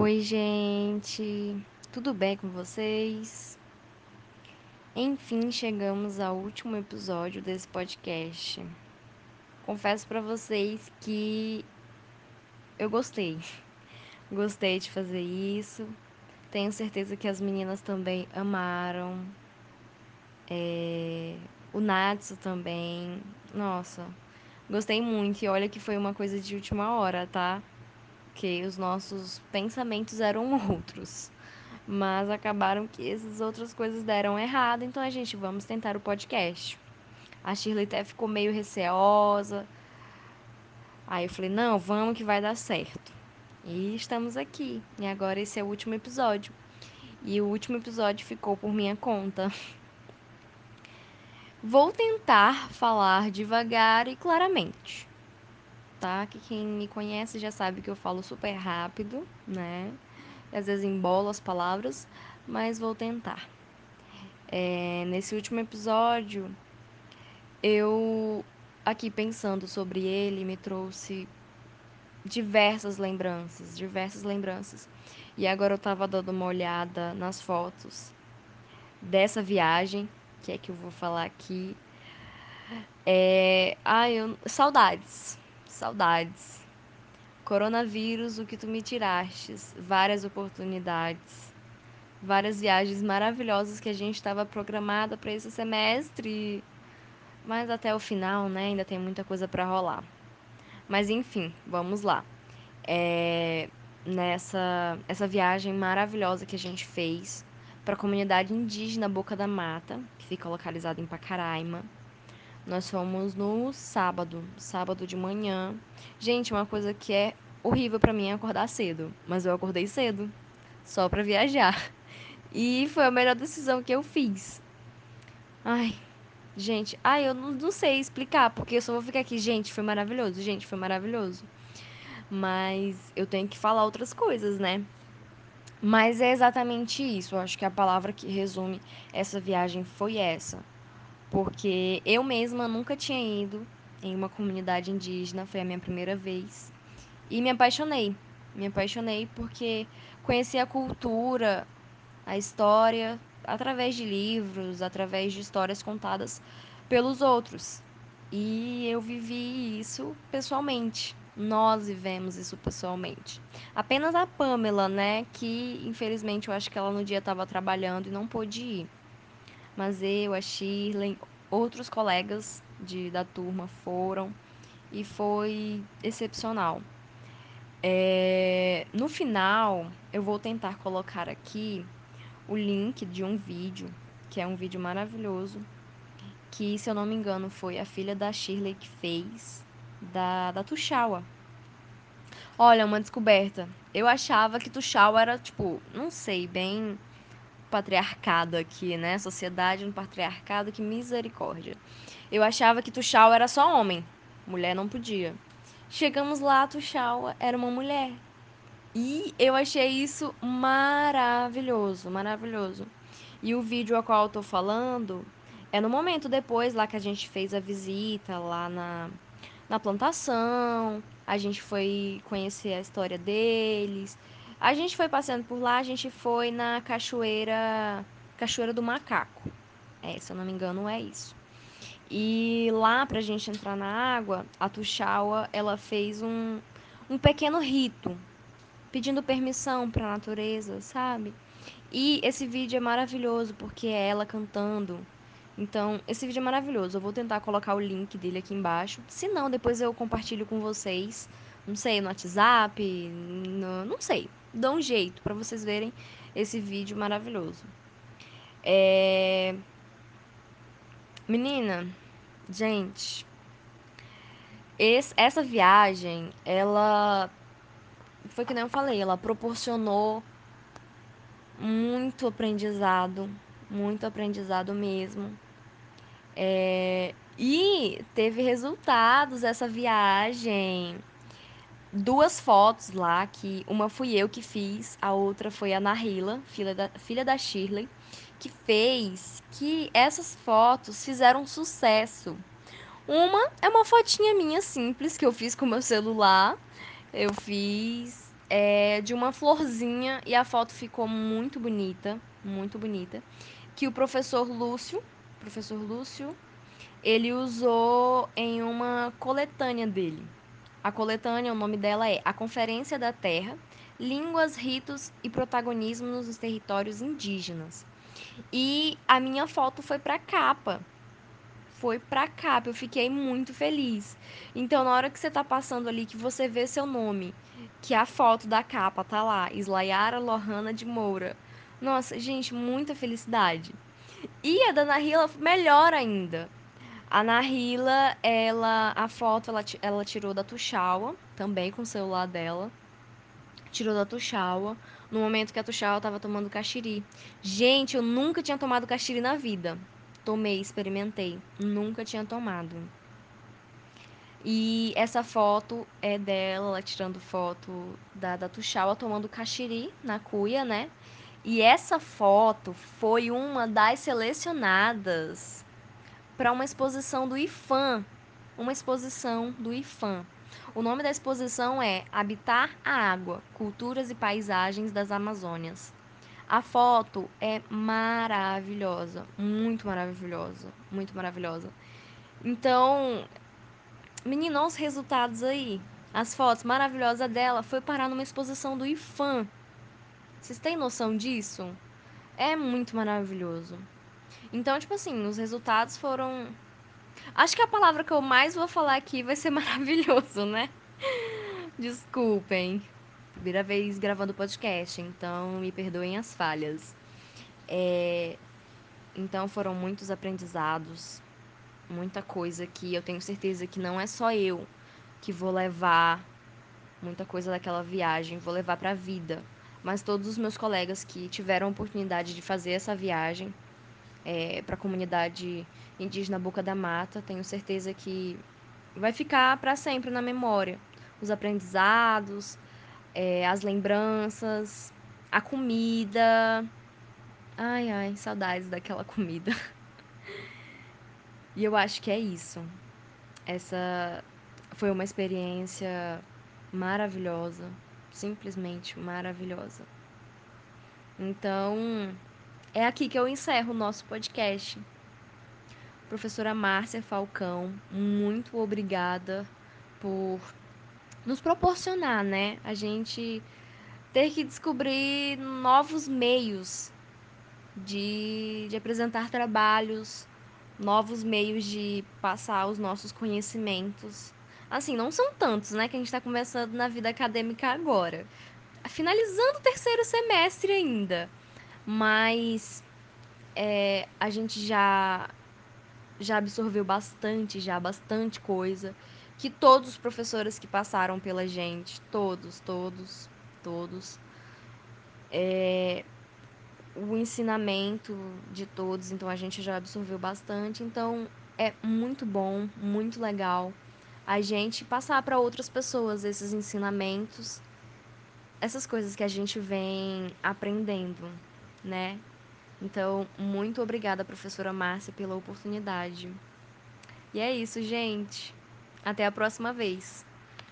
Oi, gente, tudo bem com vocês? Enfim, chegamos ao último episódio desse podcast. Confesso pra vocês que eu gostei. Gostei de fazer isso. Tenho certeza que as meninas também amaram. É... O Natsu também. Nossa, gostei muito. E olha que foi uma coisa de última hora, tá? Que os nossos pensamentos eram outros. Mas acabaram que essas outras coisas deram errado, então a gente vamos tentar o podcast. A Shirley até ficou meio receosa. Aí eu falei: "Não, vamos que vai dar certo". E estamos aqui. E agora esse é o último episódio. E o último episódio ficou por minha conta. Vou tentar falar devagar e claramente. Tá? Que quem me conhece já sabe que eu falo super rápido, né? Às vezes embolo as palavras, mas vou tentar. É, nesse último episódio, eu, aqui pensando sobre ele, me trouxe diversas lembranças, diversas lembranças. E agora eu tava dando uma olhada nas fotos dessa viagem, que é que eu vou falar aqui. É, ai, eu, saudades, saudades. Coronavírus, o que tu me tirastes, várias oportunidades, várias viagens maravilhosas que a gente estava programada para esse semestre, mas até o final, né, ainda tem muita coisa para rolar. Mas enfim, vamos lá. É, nessa essa viagem maravilhosa que a gente fez para a comunidade indígena Boca da Mata, que fica localizada em Pacaraima. Nós fomos no sábado, sábado de manhã. Gente, uma coisa que é horrível para mim é acordar cedo, mas eu acordei cedo, só para viajar. E foi a melhor decisão que eu fiz. Ai, gente, ai, eu não, não sei explicar, porque eu só vou ficar aqui, gente, foi maravilhoso, gente, foi maravilhoso. Mas eu tenho que falar outras coisas, né? Mas é exatamente isso. Eu acho que a palavra que resume essa viagem foi essa porque eu mesma nunca tinha ido em uma comunidade indígena, foi a minha primeira vez. E me apaixonei. Me apaixonei porque conheci a cultura, a história, através de livros, através de histórias contadas pelos outros. E eu vivi isso pessoalmente. Nós vivemos isso pessoalmente. Apenas a Pamela, né, que infelizmente eu acho que ela no dia estava trabalhando e não pôde ir mas eu, a Shirley, outros colegas de, da turma foram e foi excepcional. É, no final, eu vou tentar colocar aqui o link de um vídeo, que é um vídeo maravilhoso, que, se eu não me engano, foi a filha da Shirley que fez, da, da Tuxaua. Olha, uma descoberta. Eu achava que Tuxaua era, tipo, não sei, bem patriarcado aqui, né? Sociedade no patriarcado, que misericórdia. Eu achava que Tuxal era só homem, mulher não podia. Chegamos lá, Tuxal era uma mulher. E eu achei isso maravilhoso, maravilhoso. E o vídeo a qual eu tô falando é no momento depois lá que a gente fez a visita lá na, na plantação, a gente foi conhecer a história deles, a gente foi passeando por lá, a gente foi na cachoeira, Cachoeira do Macaco. É, se eu não me engano, é isso. E lá, pra gente entrar na água, a Tuxaua, ela fez um, um pequeno rito, pedindo permissão para a natureza, sabe? E esse vídeo é maravilhoso porque é ela cantando. Então, esse vídeo é maravilhoso. Eu vou tentar colocar o link dele aqui embaixo. Se não, depois eu compartilho com vocês. Não sei, no WhatsApp, no, não sei dá um jeito para vocês verem esse vídeo maravilhoso. É... Menina, gente, esse, essa viagem, ela foi que nem eu falei, ela proporcionou muito aprendizado, muito aprendizado mesmo. É, e teve resultados essa viagem duas fotos lá, que uma fui eu que fiz, a outra foi a Nahila, filha da, filha da Shirley, que fez que essas fotos fizeram sucesso. Uma é uma fotinha minha simples que eu fiz com meu celular. Eu fiz é, de uma florzinha e a foto ficou muito bonita, muito bonita. Que o professor Lúcio, professor Lúcio, ele usou em uma coletânea dele. A coletânea, o nome dela é A Conferência da Terra, Línguas, Ritos e Protagonismo nos Territórios Indígenas. E a minha foto foi pra capa. Foi pra capa, eu fiquei muito feliz. Então, na hora que você tá passando ali, que você vê seu nome, que a foto da capa tá lá, Islaiara Lohana de Moura. Nossa, gente, muita felicidade. E a da Nahila, melhor ainda. A Nahila, ela, a foto ela, ela tirou da Tuxaua, também com o celular dela. Tirou da Tuxaua, no momento que a Tuxaua tava tomando caxiri. Gente, eu nunca tinha tomado caxiri na vida. Tomei, experimentei. Nunca tinha tomado. E essa foto é dela, ela tirando foto da, da Tuxaua tomando caxiri na cuia, né? E essa foto foi uma das selecionadas para uma exposição do IFAM. Uma exposição do IFAM. O nome da exposição é Habitar a Água: Culturas e Paisagens das Amazônias. A foto é maravilhosa, muito maravilhosa, muito maravilhosa. Então, menino, os resultados aí. As fotos maravilhosas dela foi parar numa exposição do IFAM. Vocês têm noção disso? É muito maravilhoso. Então, tipo assim, os resultados foram. Acho que a palavra que eu mais vou falar aqui vai ser maravilhoso, né? Desculpem. Primeira vez gravando podcast, então me perdoem as falhas. É... Então foram muitos aprendizados, muita coisa que eu tenho certeza que não é só eu que vou levar muita coisa daquela viagem, vou levar para a vida, mas todos os meus colegas que tiveram a oportunidade de fazer essa viagem é, para a comunidade indígena Boca da Mata, tenho certeza que vai ficar para sempre na memória. Os aprendizados, é, as lembranças, a comida. Ai, ai, saudades daquela comida. e eu acho que é isso. Essa foi uma experiência maravilhosa, simplesmente maravilhosa. Então, é aqui que eu encerro o nosso podcast. Professora Márcia Falcão, muito obrigada por nos proporcionar, né? A gente ter que descobrir novos meios de, de apresentar trabalhos, novos meios de passar os nossos conhecimentos. Assim, não são tantos, né? Que a gente está começando na vida acadêmica agora. Finalizando o terceiro semestre ainda. Mas é, a gente já, já absorveu bastante, já bastante coisa. Que todos os professores que passaram pela gente, todos, todos, todos, é, o ensinamento de todos, então a gente já absorveu bastante. Então é muito bom, muito legal a gente passar para outras pessoas esses ensinamentos, essas coisas que a gente vem aprendendo, né? Então, muito obrigada, professora Márcia, pela oportunidade. E é isso, gente. Até a próxima vez.